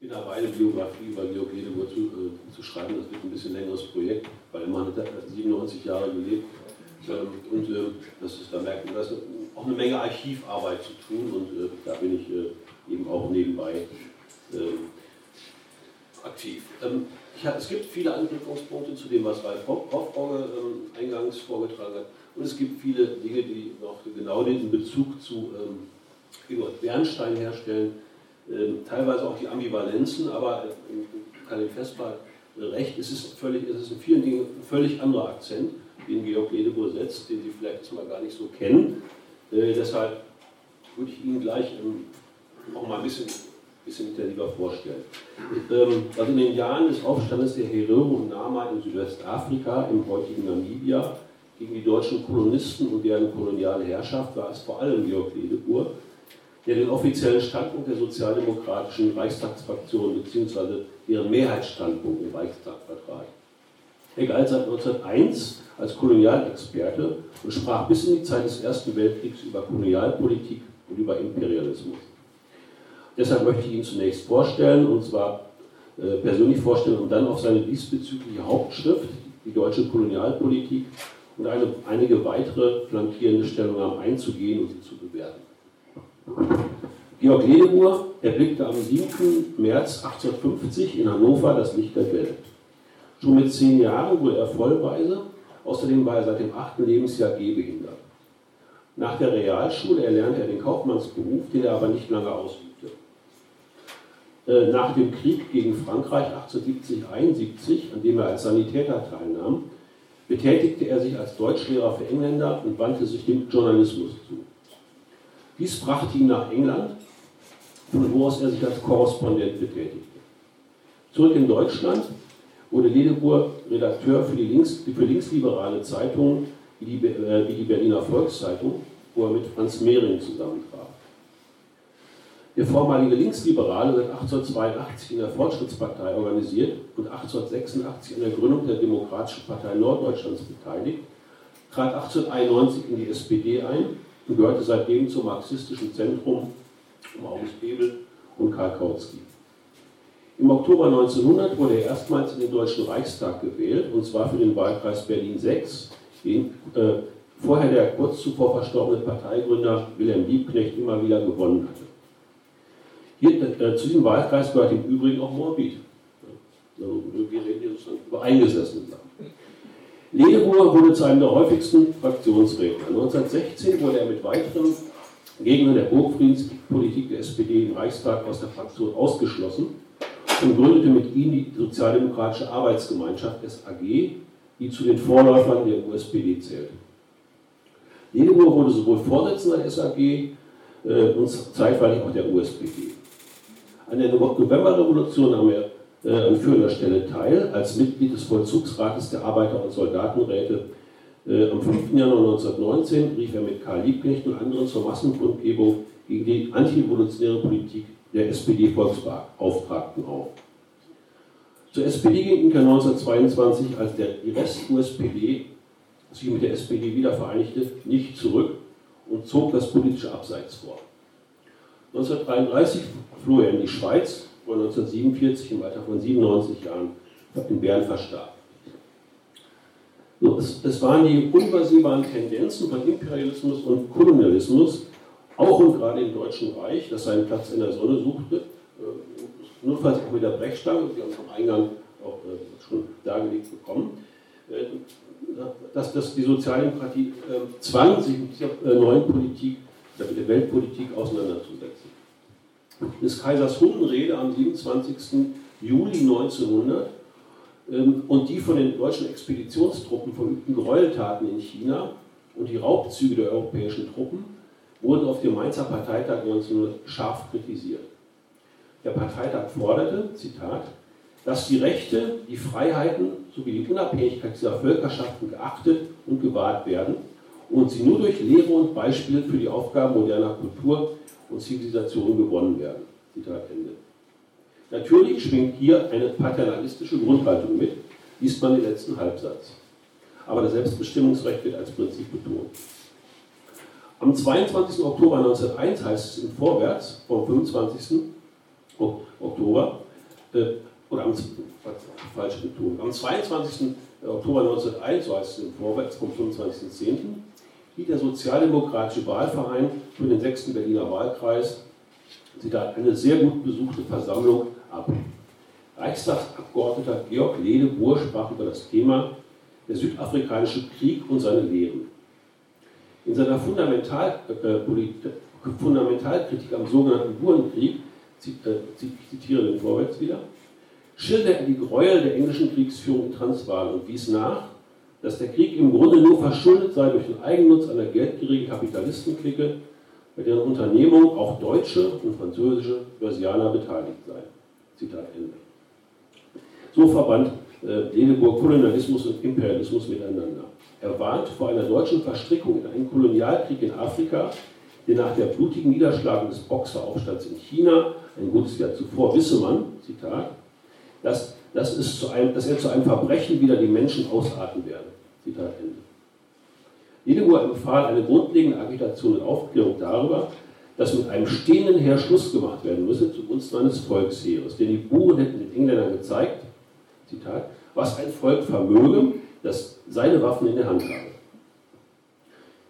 bin dabei, eine Biografie über Georg Ledebohr zu, äh, zu, schreiben. Das wird ein bisschen längeres Projekt, weil er hat 97 Jahre gelebt. Ähm, und äh, das ist, da merkt man, da ist auch eine Menge Archivarbeit zu tun und äh, da bin ich äh, eben auch nebenbei ähm, aktiv. Ähm, hab, es gibt viele Anknüpfungspunkte zu dem, was Ralf Hofbauer ähm, eingangs vorgetragen hat. Und es gibt viele Dinge, die noch genau den Bezug zu ähm, Bernstein herstellen. Ähm, teilweise auch die Ambivalenzen, aber äh, kann dem Festball recht, es ist, völlig, es ist in vielen Dingen ein völlig anderer Akzent, den Georg Ledebohr setzt, den Sie vielleicht mal gar nicht so kennen. Äh, deshalb würde ich Ihnen gleich ähm, auch mal ein bisschen bisschen intensiver vorstellen. Ähm, also in den Jahren des Aufstandes der Herero und Nama in Südwestafrika, im heutigen Namibia, gegen die deutschen Kolonisten und deren koloniale Herrschaft war es vor allem Georg Ledebour, der den offiziellen Standpunkt der sozialdemokratischen Reichstagsfraktion bzw. ihren Mehrheitsstandpunkt im Reichstag vertrat. Er galt seit 1901 als Kolonialexperte und sprach bis in die Zeit des Ersten Weltkriegs über Kolonialpolitik und über Imperialismus. Deshalb möchte ich ihn zunächst vorstellen, und zwar äh, persönlich vorstellen und dann auf seine diesbezügliche Hauptschrift, die deutsche Kolonialpolitik, und eine, einige weitere flankierende Stellungnahmen einzugehen und sie zu bewerten. Georg Ledebour erblickte am 7. März 1850 in Hannover das Licht der Welt. Schon mit zehn Jahren wurde er vollweise, außerdem war er seit dem achten Lebensjahr gehbehindert. Nach der Realschule erlernte er den Kaufmannsberuf, den er aber nicht lange ausübte. Äh, nach dem Krieg gegen Frankreich 1870-71, an dem er als Sanitäter teilnahm, betätigte er sich als Deutschlehrer für Engländer und wandte sich dem Journalismus zu. Dies brachte ihn nach England, von wo aus er sich als Korrespondent betätigte. Zurück in Deutschland wurde Ledebour Redakteur für, links, für linksliberale Zeitungen wie die, äh, wie die Berliner Volkszeitung, wo er mit Franz Mehring zusammentraf. Der vormalige Linksliberale wird 1882 in der Fortschrittspartei organisiert und 1886 an der Gründung der Demokratischen Partei Norddeutschlands beteiligt, trat 1891 in die SPD ein und gehörte seitdem zum marxistischen Zentrum um August Bebel und Karl Kautsky. Im Oktober 1900 wurde er erstmals in den Deutschen Reichstag gewählt, und zwar für den Wahlkreis Berlin 6, den äh, vorher der kurz zuvor verstorbene Parteigründer Wilhelm Liebknecht immer wieder gewonnen hatte. Hier, äh, zu diesem Wahlkreis gehört im Übrigen auch Moabit. Also, wir reden hier sozusagen über eingesessene Sachen. Ledebour wurde zu einem der häufigsten Fraktionsredner. 1916 wurde er mit weiteren Gegnern der Burgfriedenspolitik der SPD im Reichstag aus der Fraktion ausgeschlossen und gründete mit ihnen die Sozialdemokratische Arbeitsgemeinschaft SAG, die zu den Vorläufern der USPD zählt. Ledebour wurde sowohl Vorsitzender der SAG äh, und zeitweilig auch der USPD. An der Novemberrevolution nahm er äh, an führender Stelle teil, als Mitglied des Vollzugsrates der Arbeiter- und Soldatenräte. Äh, am 5. Januar 1919 rief er mit Karl Liebknecht und anderen zur Massenkundgebung gegen die antirevolutionäre Politik der SPD-Volksbeauftragten auf. Zur SPD ging er 1922, als der, Rest-USPD sich mit der SPD wieder vereinigte, nicht zurück und zog das politische Abseits vor. 1933 floh er in die Schweiz, er 1947 im Alter von 97 Jahren in Bern verstarb. So, es, es, waren die unübersehbaren Tendenzen von Imperialismus und Kolonialismus, auch und gerade im Deutschen Reich, das seinen Platz in der Sonne suchte, äh, notfalls auch mit der Brechstange, die haben vom Eingang auch äh, schon dargelegt bekommen, äh, dass, dass die Sozialdemokratie zwang, sich mit dieser neuen Politik, mit der Weltpolitik auseinanderzusetzen des Kaisers Hundenrede am 27. Juli 1900 ähm, und die von den deutschen Expeditionstruppen verübten Gräueltaten in China und die Raubzüge der europäischen Truppen wurden auf dem Mainzer Parteitag 1900 scharf kritisiert. Der Parteitag forderte, Zitat, dass die Rechte, die Freiheiten sowie die Unabhängigkeit dieser Völkerschaften geachtet und gewahrt werden und sie nur durch Lehre und Beispiel für die Aufgaben moderner Kultur und Zivilisation gewonnen werden. Zitat Ende. Natürlich schwingt hier eine paternalistische Grundhaltung mit, liest man den letzten Halbsatz. Aber das Selbstbestimmungsrecht wird als Prinzip betont. Am 22. Oktober 1901 heißt es in Vorwärts, vom 25. Oktober, äh, oder am, falsch betont, am 22. Oktober 1901, so heißt es im Vorwärts vom 25.10., hielt der Sozialdemokratische Wahlverein für den 6. Berliner Wahlkreis Zitat, eine sehr gut besuchte Versammlung ab. Reichstagsabgeordneter Georg Ledebohr sprach über das Thema der südafrikanische Krieg und seine Lehren. In seiner Fundamental, äh, Fundamentalkritik am sogenannten Burenkrieg, äh, zitiere den Vorwärts wieder, schilderte er die Gräuel der englischen Kriegsführung in Transvaal und wies nach, dass der Krieg im Grunde nur verschuldet sei durch den Eigennutz einer geldgierigen Kapitalistenklicke, bei deren Unternehmung auch deutsche und französische Börsianer beteiligt seien. Zitat Ende. So verband äh, Leneburg Kolonialismus und Imperialismus miteinander. Er warnt vor einer deutschen Verstrickung in einen Kolonialkrieg in Afrika, der nach der blutigen Niederschlagung des Boxeraufstands in China, ein gutes Jahr zuvor, wisse man, Zitat, dass, dass, es zu einem, dass er zu einem Verbrechen wieder die Menschen ausarten werde. Zitat Ende. Leneburg empfahl eine grundlegende Agitation und Aufklärung darüber, dass mit einem stehenden Heer Schluss gemacht werden müsse zugunsten eines Volksheeres. Denn die Buren hätten den Engländern gezeigt, Zitat, was ein Volk vermöge, das seine Waffen in der Hand habe.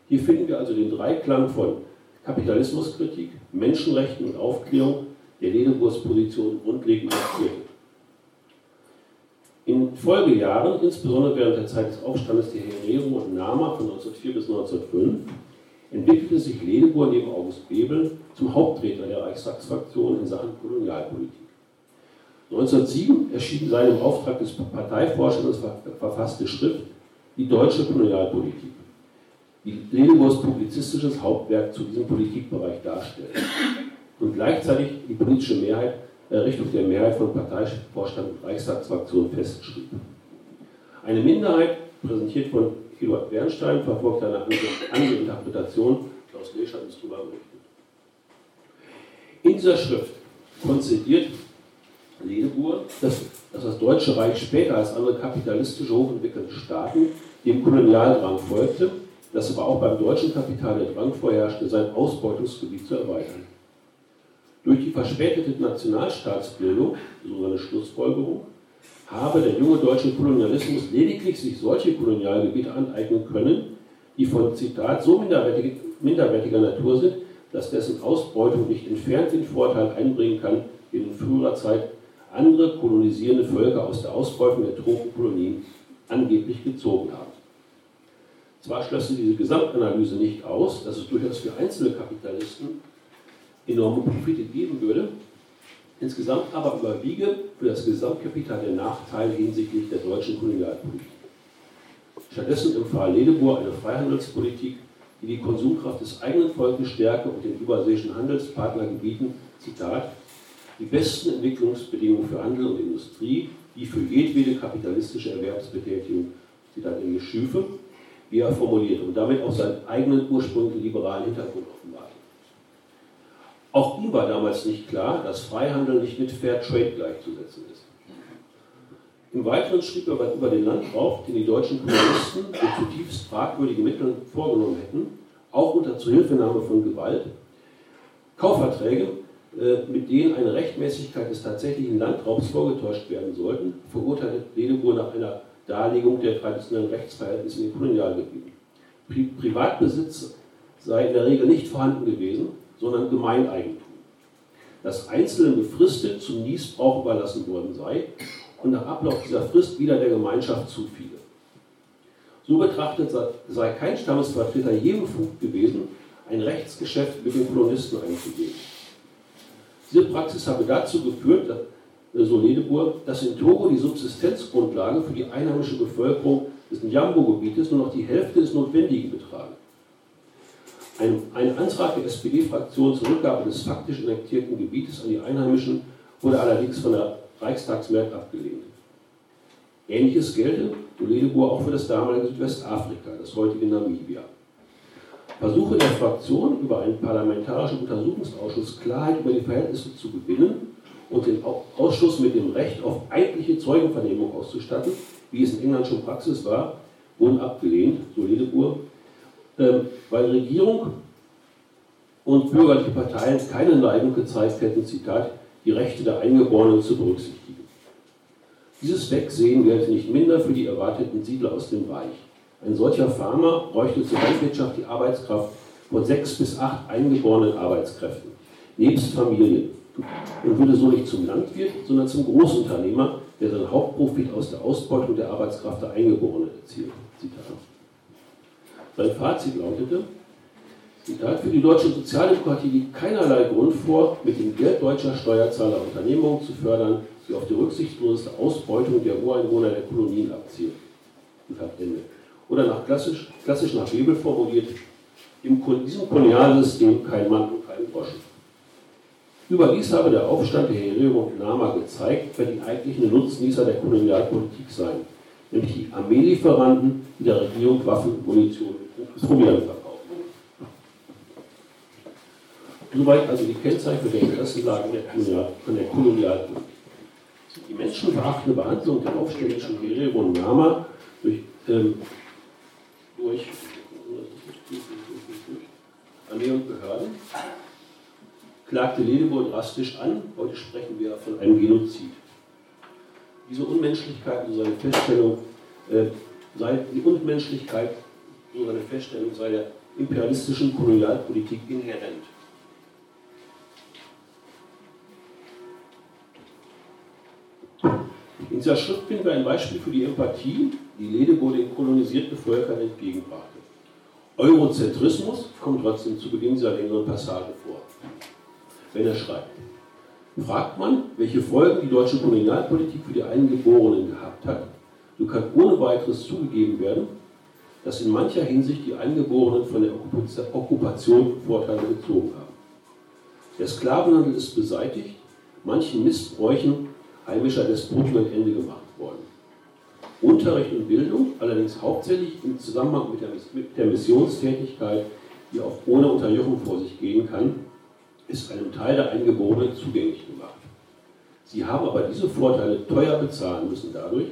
Hier finden wir also den Dreiklang von Kapitalismuskritik, Menschenrechten und Aufklärung, der Leneburgs Position grundlegend markierte. In Folgejahren, insbesondere während der Zeit des Aufstandes der Herero und Nama von 1904 bis 1905, entwickelte sich Ledebohr neben August Bebel zum Hauptredner der Reichstagsfraktion in Sachen Kolonialpolitik. 1907 erschien seine im Auftrag des Parteivorstands verfasste Schrift Die deutsche Kolonialpolitik, die Ledebohrs publizistisches Hauptwerk zu diesem Politikbereich darstellt und gleichzeitig die politische Mehrheit Richtung der Mehrheit von Parteivorstand und Reichstagsfraktion festschrieb. Eine Minderheit, präsentiert von Eduard Bernstein, verfolgt eine andere Interpretation. Klaus Lesch hat uns darüber berichtet. In dieser Schrift konzidiert Ledebur, dass, dass das Deutsche Reich später als andere kapitalistische, hochentwickelte Staaten dem Kolonialdrang folgte, dass aber auch beim deutschen Kapital der Drang vorherrschte, sein Ausbeutungsgebiet zu erweitern. Durch die verspätete Nationalstaatsbildung, so seine Schlussfolgerung, habe der junge deutsche Kolonialismus lediglich sich solche Kolonialgebiete aneignen können, die von Zitat so minderwertig, minderwertiger Natur sind, dass dessen Ausbeutung nicht entfernt den Vorteil einbringen kann, den in früherer Zeit andere kolonisierende Völker aus der Ausbeutung der Tropenkolonien angeblich gezogen haben. Zwar schlösse diese Gesamtanalyse nicht aus, dass es durchaus für einzelne Kapitalisten enorme Profite geben würde, insgesamt aber überwiege für das Gesamtkapital der Nachteil hinsichtlich der deutschen Kolonialpolitik. Stattdessen empfahl Ledebohr eine Freihandelspolitik, die die Konsumkraft des eigenen Volkes stärke und den überseeischen Handelspartnergebieten, Zitat, die besten Entwicklungsbedingungen für Handel und Industrie, die für jedwede kapitalistische Erwerbsbetätigung, Zitat Englisch, schüfe, wie er formuliert und damit auch seinen eigenen ursprünglichen liberalen Hintergrund offenbart. Auch ihm war damals nicht klar, dass Freihandel nicht mit Fair Trade gleichzusetzen ist. Im Weiteren schrieb er über den Landraub, den die deutschen Kommunisten mit zutiefst fragwürdigen Mitteln vorgenommen hätten, auch unter Zuhilfenahme von Gewalt, Kaufverträge, äh, mit denen eine Rechtmäßigkeit des tatsächlichen Landraubs vorgetäuscht werden sollten, verurteilte Ledebohr nach einer Darlegung der traditionellen Rechtsverhältnisse in den Kolonialgebieten. Privatbesitz sei in der Regel nicht vorhanden gewesen sondern Gemeineigentum, das Einzelnen befristet zum Niesbrauch überlassen worden sei und nach Ablauf dieser Frist wieder der Gemeinschaft zufiele. So betrachtet sei kein Stammesvertreter je befugt gewesen, ein Rechtsgeschäft mit den Kolonisten einzugehen. Diese Praxis habe dazu geführt, so Ledebohr, dass in Togo die Subsistenzgrundlage für die einheimische Bevölkerung des Njambo-Gebietes nur noch die Hälfte des Notwendigen betrage. Ein, ein Antrag der SPD-Fraktion zur Rückgabe des faktisch annektierten Gebietes an die Einheimischen wurde allerdings von der Reichstagsmehrheit abgelehnt. Ähnliches gelte, so Ledebohr, auch für das damalige Südwestafrika, das heutige Namibia. Versuche der Fraktion, über einen parlamentarischen Untersuchungsausschuss Klarheit über die Verhältnisse zu gewinnen und den Ausschuss mit dem Recht auf eigentliche Zeugenvernehmung auszustatten, wie es in England schon Praxis war, wurden abgelehnt, so Ledebohr, ähm, weil Regierung und bürgerliche Parteien keine Neigung gezeigt hätten, Zitat, die Rechte der Eingeborenen zu berücksichtigen. Dieses Wegsehen wäre nicht minder für die erwarteten Siedler aus dem Reich. Ein solcher Farmer bräuchte zur Landwirtschaft die Arbeitskraft von sechs bis acht eingeborenen Arbeitskräften, nebst Familien, und würde so nicht zum Landwirt, sondern zum Großunternehmer, der seinen Hauptprofit aus der Ausbeutung der Arbeitskraft der Eingeborenen erzielt. Zitat. Sein Fazit lautete, Zitat, für die deutsche Sozialdemokratie liegt keinerlei Grund vor, mit dem Geld deutscher Steuerzahler Unternehmungen zu fördern, die auf die rücksichtsloseste Ausbeutung der Ureinwohner der Kolonien abzielen. Oder nach klassisch, klassisch nach Webel formuliert, in diesem Kolonialsystem kein Mann und kein Groschen. Überdies habe der Aufstand der Herero und Nama gezeigt, wer die eigentlichen Nutznießer der Kolonialpolitik seien, nämlich die Armeelieferanten, die der Regierung Waffen und Munition und Proviant verkaufen. Soweit also die Kennzeichen der der, Kolonial, von der Kolonialpolitik. Die menschenverachtende Behandlung der aufständischen Herero und Nama durch, ähm, durch Armee und Behörden klagte Ledebohr drastisch an. Heute sprechen wir von einem Genozid. Diese Unmenschlichkeit, so seine Feststellung, äh, die Unmenschlichkeit, so seine Feststellung sei der imperialistischen Kolonialpolitik inhärent. In dieser Schrift finden wir ein Beispiel für die Empathie, die Ledebohr den kolonisierten Völkern entgegenbrachte. Eurozentrismus kommt trotzdem zu Beginn dieser längeren Passage vor. Wenn er schreibt, fragt man, welche Folgen die deutsche Kolonialpolitik für die Eingeborenen gehabt hat, so kann ohne weiteres zugegeben werden, dass in mancher Hinsicht die Eingeborenen von der Okkupation Vorteile gezogen haben. Der Sklavenhandel ist beseitigt, manchen Missbräuchen heimischer Despoten ein Ende gemacht worden. Unterricht und Bildung, allerdings hauptsächlich im Zusammenhang mit der, mit der Missionstätigkeit, die auch ohne Unterjochung vor sich gehen kann, ist einem Teil der Eingeborenen zugänglich gemacht. Sie haben aber diese Vorteile teuer bezahlen müssen dadurch,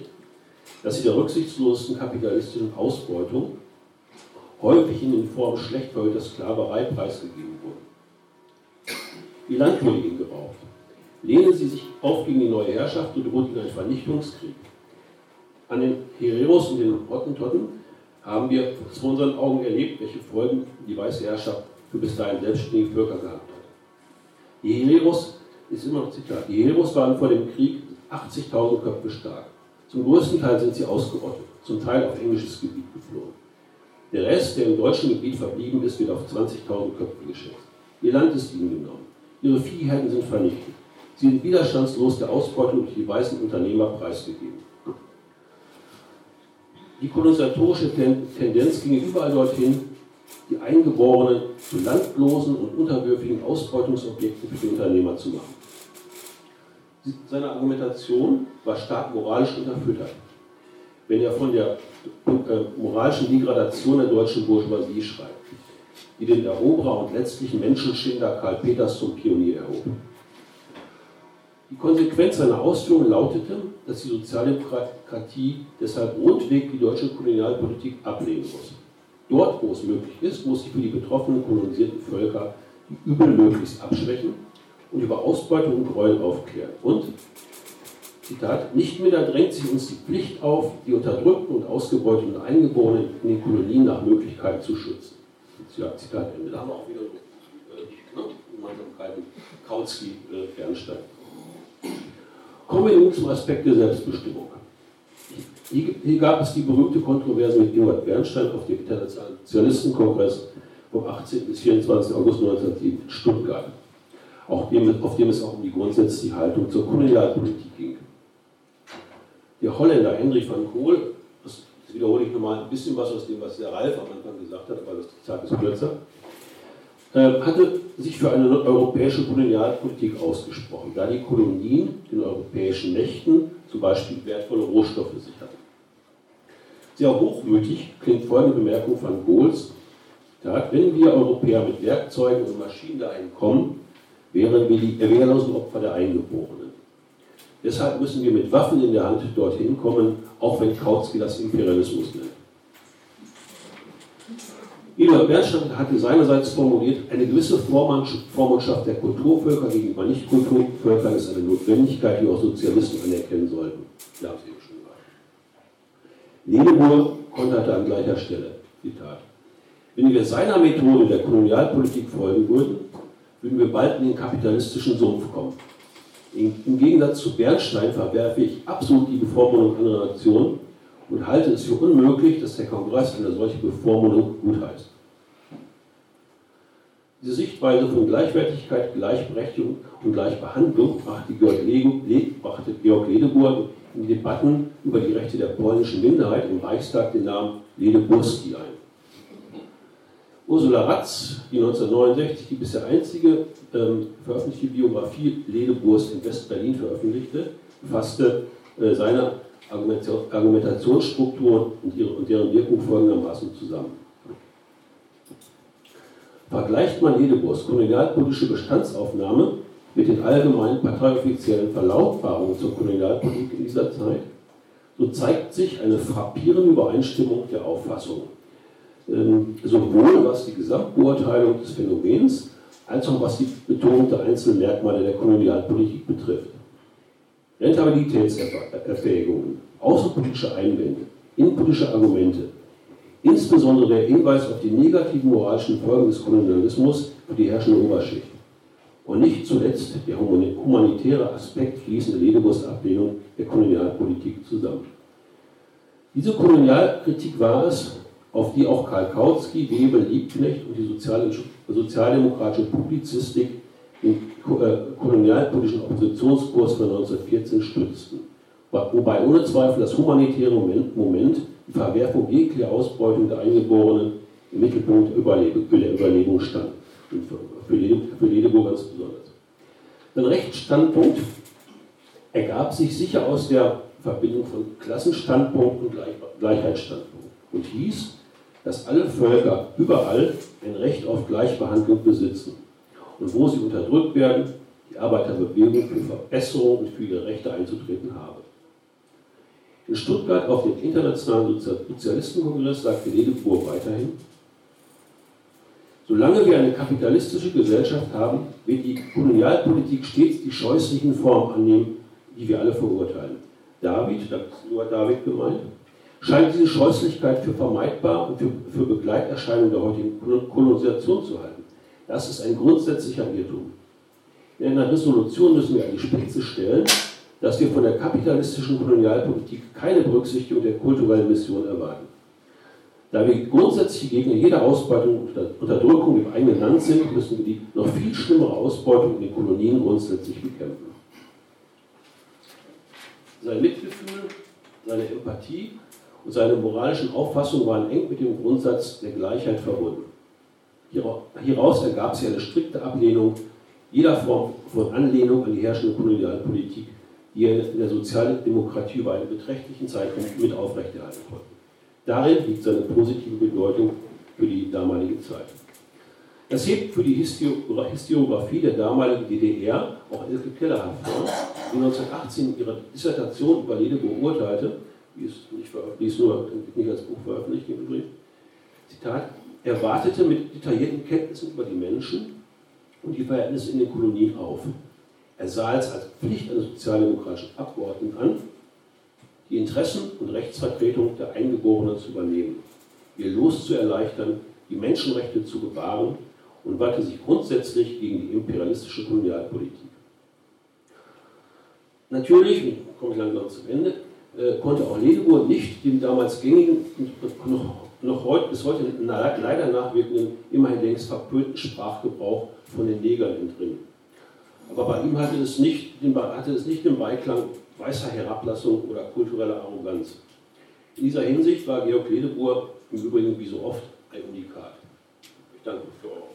dass sie der rücksichtslosesten kapitalistischen Ausbeutung, häufig in Form schlecht verhüllter Sklaverei, preisgegeben wurden. Ihr Land wurde ihnen geraubt. Lehnen sie sich auf gegen die neue Herrschaft und droht ihnen ein Vernichtungskrieg. An den Hereros und den Hottentotten haben wir vor unseren Augen erlebt, welche Folgen die weiße Herrschaft für bis dahin selbstständige Völker gehabt hat. Die Hereros, ist immer noch Zitat, die Hereros waren vor dem Krieg 80.000 Köpfe stark. Zum größten Teil sind sie ausgerottet, zum Teil auf englisches Gebiet geflohen. Der Rest, der im deutschen Gebiet verblieben ist, wird auf 20.000 Köpfe geschätzt. Ihr Land ist ihnen genommen. Ihre Viehherden sind vernichtet. Sie sind widerstandslos der Ausbeutung durch die weißen Unternehmer preisgegeben. Die kolonisatorische Tendenz ging überall dorthin, die Eingeborenen zu landlosen und unterwürfigen Ausbeutungsobjekten für die Unternehmer zu machen. Seine Argumentation war stark moralisch unterfüttert. Wenn er von der äh, moralischen Degradation der deutschen Bourgeoisie schreibt, die den Eroberer und letztlichen Menschenschinder Karl Peters zum Pionier erhob. Die Konsequenz seiner Ausführungen lautete, dass die Sozialdemokratie deshalb rundweg die deutsche Kolonialpolitik ablehnen muss. Dort, wo es möglich ist, muss sie für die betroffenen kolonisierten Völker die Übel möglichst abschwächen und über Ausbeutung und Gräuel aufklären. Und, Zitat, nicht minder drängt sich uns die Pflicht auf, die unterdrückten und ausgebeuteten Eingeborenen in den Kolonien nach Möglichkeit zu schützen. Zitat Ende. Da haben wir auch wieder äh, ne, Gemeinsamkeiten Kautsky-Bernstein. Äh, Kommen wir nun zum Aspekt der Selbstbestimmung. Hier gab es die berühmte Kontroverse mit Eduard Bernstein auf dem Internationalen Sozialistenkongress vom 18. bis 24. August 1907 in Stuttgart, auf dem, auf dem es auch um die grundsätzliche Haltung zur Kolonialpolitik ging. Der Holländer Henry van Kool, das wiederhole ich nochmal ein bisschen was aus dem, was der Ralf am Anfang gesagt hat, aber das Zeit ist kürzer, äh, hatte sich für eine europäische Kolonialpolitik ausgesprochen, da die Kolonien den europäischen Mächten zum Beispiel wertvolle Rohstoffe sicherten. Sehr hochmütig klingt folgende Bemerkung von Gohls. Wenn wir Europäer mit Werkzeugen und Maschinen dahin kommen, wären wir die wehrlosen Opfer der Eingeborenen. Deshalb müssen wir mit Waffen in der Hand dorthin kommen, auch wenn Kautsky das Imperialismus nennt. Eduard Bernstein hatte seinerseits formuliert, eine gewisse Vormundschaft der Kulturvölker gegenüber Nicht-Kulturvölkern ist eine Notwendigkeit, die auch Sozialisten anerkennen sollten. Wir haben es eben schon gesagt. Ledebour konterte an gleicher Stelle. Zitat. Wenn wir seiner Methode der Kolonialpolitik folgen würden, würden wir bald in den kapitalistischen Sumpf kommen. Im Gegensatz zu Bernstein verwerfe ich absolut die Bevormundung anderer Nationen und halte es für unmöglich, dass der Kongress eine solche Bevormundung gutheißt. Diese Sichtweise von Gleichwertigkeit, Gleichberechtigung und Gleichbehandlung brachte Georg, Georg Ledebour in die Debatten über die Rechte der polnischen Minderheit im Reichstag den Namen Ledeburski ein. Ursula Ratz, die 1969 die bisher einzige ähm, veröffentlichte Biografie Ledeburs in West-Berlin veröffentlichte, fasste äh, seine Argumentationsstruktur und, ihre, und deren Wirkung folgendermaßen zusammen. Vergleicht man Ledeburs kolonialpolitische Bestandsaufnahme mit den allgemeinen parteioffiziellen Verlautbarungen zur Kolonialpolitik in dieser Zeit, so zeigt sich eine frappierende Übereinstimmung der Auffassungen. Ähm, sowohl was die Gesamtbeurteilung des Phänomens als auch was die Betonung der einzelnen Merkmale der Kolonialpolitik betrifft. Rentabilitätserwägungen, außenpolitische Einwände, innenpolitische Argumente, insbesondere der Hinweis auf die negativen moralischen Folgen des Kolonialismus für die herrschende Oberschicht und nicht zuletzt der humanitäre Aspekt fließende Ledebus-Ablehnung der Kolonialpolitik zusammen. Diese Kolonialkritik war es, auf die auch Karl Kautsky, Webel, Liebknecht und die sozialdemokratische Publizistik den äh, kolonialpolitischen Oppositionskurs von 1914 stützten, wobei ohne Zweifel das humanitäre Moment, die Verwerfung jeglicher Ausbeutung der Eingeborenen im Mittelpunkt der, Überlebung stand. Und für, für Ledeburg ganz besonders. Sein Rechtsstandpunkt ergab sich sicher aus der Verbindung von Klassenstandpunkt und Gleichheitsstandpunkt und hieß, dass alle Völker überall ein Recht auf Gleichbehandlung besitzen und wo sie unterdrückt werden, die Arbeiterbewegung für Verbesserung und für ihre Rechte einzutreten habe. In Stuttgart auf dem Internationalen Sozialistenkongress sagte Ledepur weiterhin, solange wir eine kapitalistische Gesellschaft haben, wird die Kolonialpolitik stets die scheußlichen Formen annehmen, die wir alle verurteilen. David, da ist nur David gemeint, scheint diese Scheußlichkeit für vermeidbar und für, für Begleiterscheinungen der heutigen Kolonisation zu halten. Das ist ein grundsätzlicher Irrtum. In einer Resolution müssen wir an die Spitze stellen, dass wir von der kapitalistischen Kolonialpolitik keine Berücksichtigung der kulturellen Mission erwarten. Da wir grundsätzlich gegen jede Ausbeutung und Unterdrückung im eigenen Land sind, müssen wir die noch viel schlimmere Ausbeutung in den Kolonien grundsätzlich bekämpfen. Sein Mitgefühl, seine Empathie und seine moralischen Auffassungen waren eng mit dem Grundsatz der Gleichheit verbunden. Hieraus ergab sich eine strikte Ablehnung jeder Form von Anlehnung an die herrschende Kolonialpolitik, die er in der Sozialdemokratie über einen beträchtlichen Zeitraum mit aufrechterhalten konnte. Darin liegt seine positive Bedeutung für die damalige Zeit. Das hebt für die Historiografie der damaligen DDR auch Elke Keller hervor, die 1918 ihre Dissertation über Lede beurteilte, die ist nicht, die ist nur nicht als Buch veröffentlicht im Übrigen. Zitat, er wartete mit detaillierten Kenntnissen über die Menschen und die Verhältnisse in den Kolonien auf. Er sah es als Pflicht eines sozialdemokratischen Abgeordneten an, die Interessen und Rechtsvertretung der Eingeborenen zu übernehmen, ihr Los zu erleichtern, die Menschenrechte zu bewahren und wandte sich grundsätzlich gegen die imperialistische Kolonialpolitik. Natürlich, komme ich langsam zum Ende, konnte auch Ledebour nicht den damals gängigen und noch, noch heute, bis heute leider nachwirkenden, immerhin längst verpönten Sprachgebrauch von den Negern entrinnen. Aber bei ihm hatte es nicht den, hatte es nicht den Beiklang weißer Herablassung oder kultureller Arroganz. In dieser Hinsicht war Georg Ledebour im Übrigen wie so oft ein Unikat. Ich danke für eure